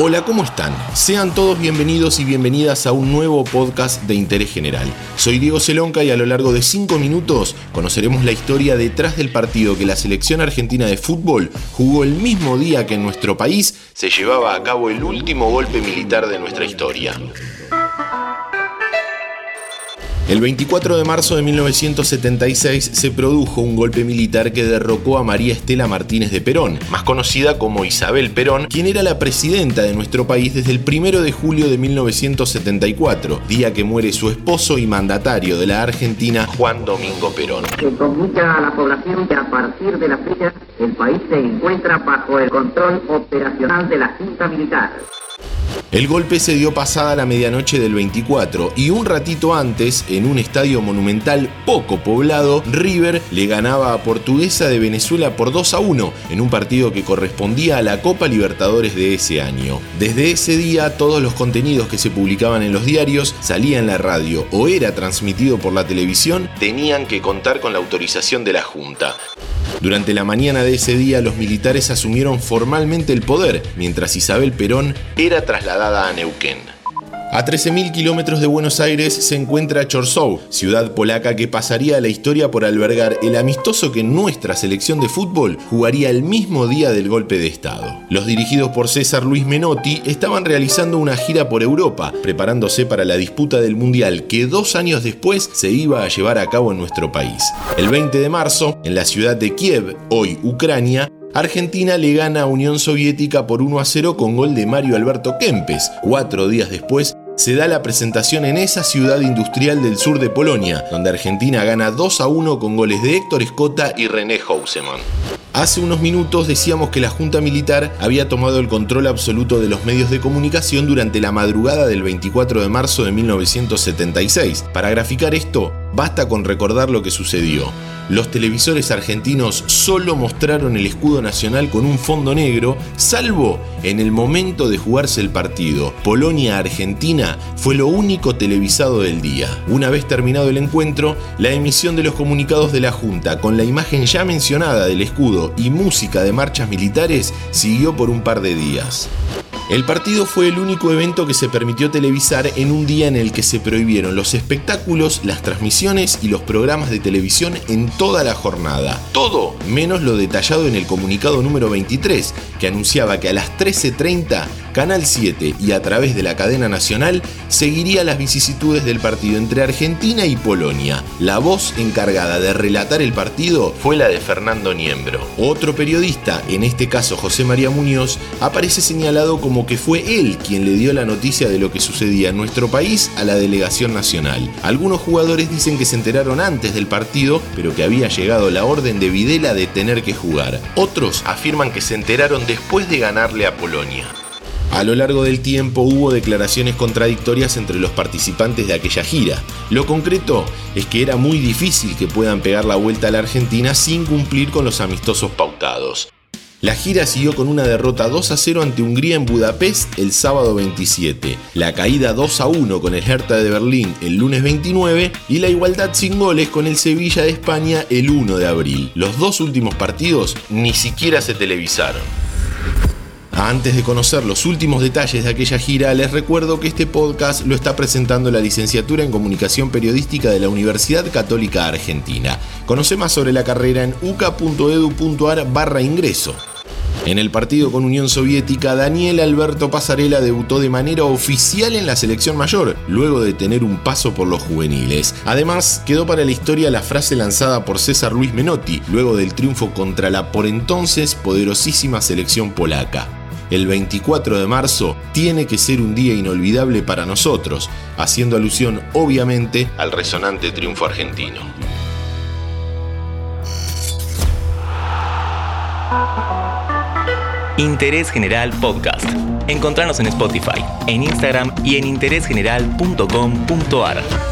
Hola, ¿cómo están? Sean todos bienvenidos y bienvenidas a un nuevo podcast de interés general. Soy Diego Celonca y a lo largo de 5 minutos conoceremos la historia detrás del partido que la selección argentina de fútbol jugó el mismo día que en nuestro país se llevaba a cabo el último golpe militar de nuestra historia. El 24 de marzo de 1976 se produjo un golpe militar que derrocó a María Estela Martínez de Perón, más conocida como Isabel Perón, quien era la presidenta de nuestro país desde el 1 de julio de 1974, día que muere su esposo y mandatario de la Argentina, Juan Domingo Perón. Se comunica a la población que a partir de la fecha el país se encuentra bajo el control operacional de la Junta Militar. El golpe se dio pasada la medianoche del 24 y un ratito antes, en un estadio monumental poco poblado, River le ganaba a Portuguesa de Venezuela por 2 a 1 en un partido que correspondía a la Copa Libertadores de ese año. Desde ese día todos los contenidos que se publicaban en los diarios, salían en la radio o era transmitido por la televisión, tenían que contar con la autorización de la Junta. Durante la mañana de ese día los militares asumieron formalmente el poder, mientras Isabel Perón era trasladada a Neuquén. A 13.000 kilómetros de Buenos Aires se encuentra Chorzów, ciudad polaca que pasaría a la historia por albergar el amistoso que nuestra selección de fútbol jugaría el mismo día del golpe de Estado. Los dirigidos por César Luis Menotti estaban realizando una gira por Europa, preparándose para la disputa del Mundial que dos años después se iba a llevar a cabo en nuestro país. El 20 de marzo, en la ciudad de Kiev, hoy Ucrania, Argentina le gana a Unión Soviética por 1 a 0 con gol de Mario Alberto Kempes. Cuatro días después se da la presentación en esa ciudad industrial del sur de Polonia, donde Argentina gana 2 a 1 con goles de Héctor Escota y René Houseman. Hace unos minutos decíamos que la Junta Militar había tomado el control absoluto de los medios de comunicación durante la madrugada del 24 de marzo de 1976. Para graficar esto, basta con recordar lo que sucedió los televisores argentinos solo mostraron el escudo nacional con un fondo negro, salvo en el momento de jugarse el partido. Polonia-Argentina fue lo único televisado del día. Una vez terminado el encuentro, la emisión de los comunicados de la Junta con la imagen ya mencionada del escudo y música de marchas militares siguió por un par de días. El partido fue el único evento que se permitió televisar en un día en el que se prohibieron los espectáculos, las transmisiones y los programas de televisión en toda la jornada. Todo menos lo detallado en el comunicado número 23, que anunciaba que a las 13.30 Canal 7 y a través de la cadena nacional seguiría las vicisitudes del partido entre Argentina y Polonia. La voz encargada de relatar el partido fue la de Fernando Niembro. Otro periodista, en este caso José María Muñoz, aparece señalado como que fue él quien le dio la noticia de lo que sucedía en nuestro país a la delegación nacional. Algunos jugadores dicen que se enteraron antes del partido, pero que había llegado la orden de Videla de tener que jugar. Otros afirman que se enteraron después de ganarle a Polonia. A lo largo del tiempo hubo declaraciones contradictorias entre los participantes de aquella gira. Lo concreto es que era muy difícil que puedan pegar la vuelta a la Argentina sin cumplir con los amistosos pautados. La gira siguió con una derrota 2 a 0 ante Hungría en Budapest el sábado 27, la caída 2 a 1 con el Hertha de Berlín el lunes 29 y la igualdad sin goles con el Sevilla de España el 1 de abril. Los dos últimos partidos ni siquiera se televisaron. Antes de conocer los últimos detalles de aquella gira, les recuerdo que este podcast lo está presentando la licenciatura en Comunicación Periodística de la Universidad Católica Argentina. Conoce más sobre la carrera en uca.edu.ar barra ingreso. En el partido con Unión Soviética, Daniel Alberto Pasarela debutó de manera oficial en la selección mayor, luego de tener un paso por los juveniles. Además, quedó para la historia la frase lanzada por César Luis Menotti, luego del triunfo contra la por entonces poderosísima selección polaca el 24 de marzo tiene que ser un día inolvidable para nosotros, haciendo alusión obviamente al resonante triunfo argentino. Interés General Podcast. Encontrarnos en Spotify, en Instagram y en interésgeneral.com.ar.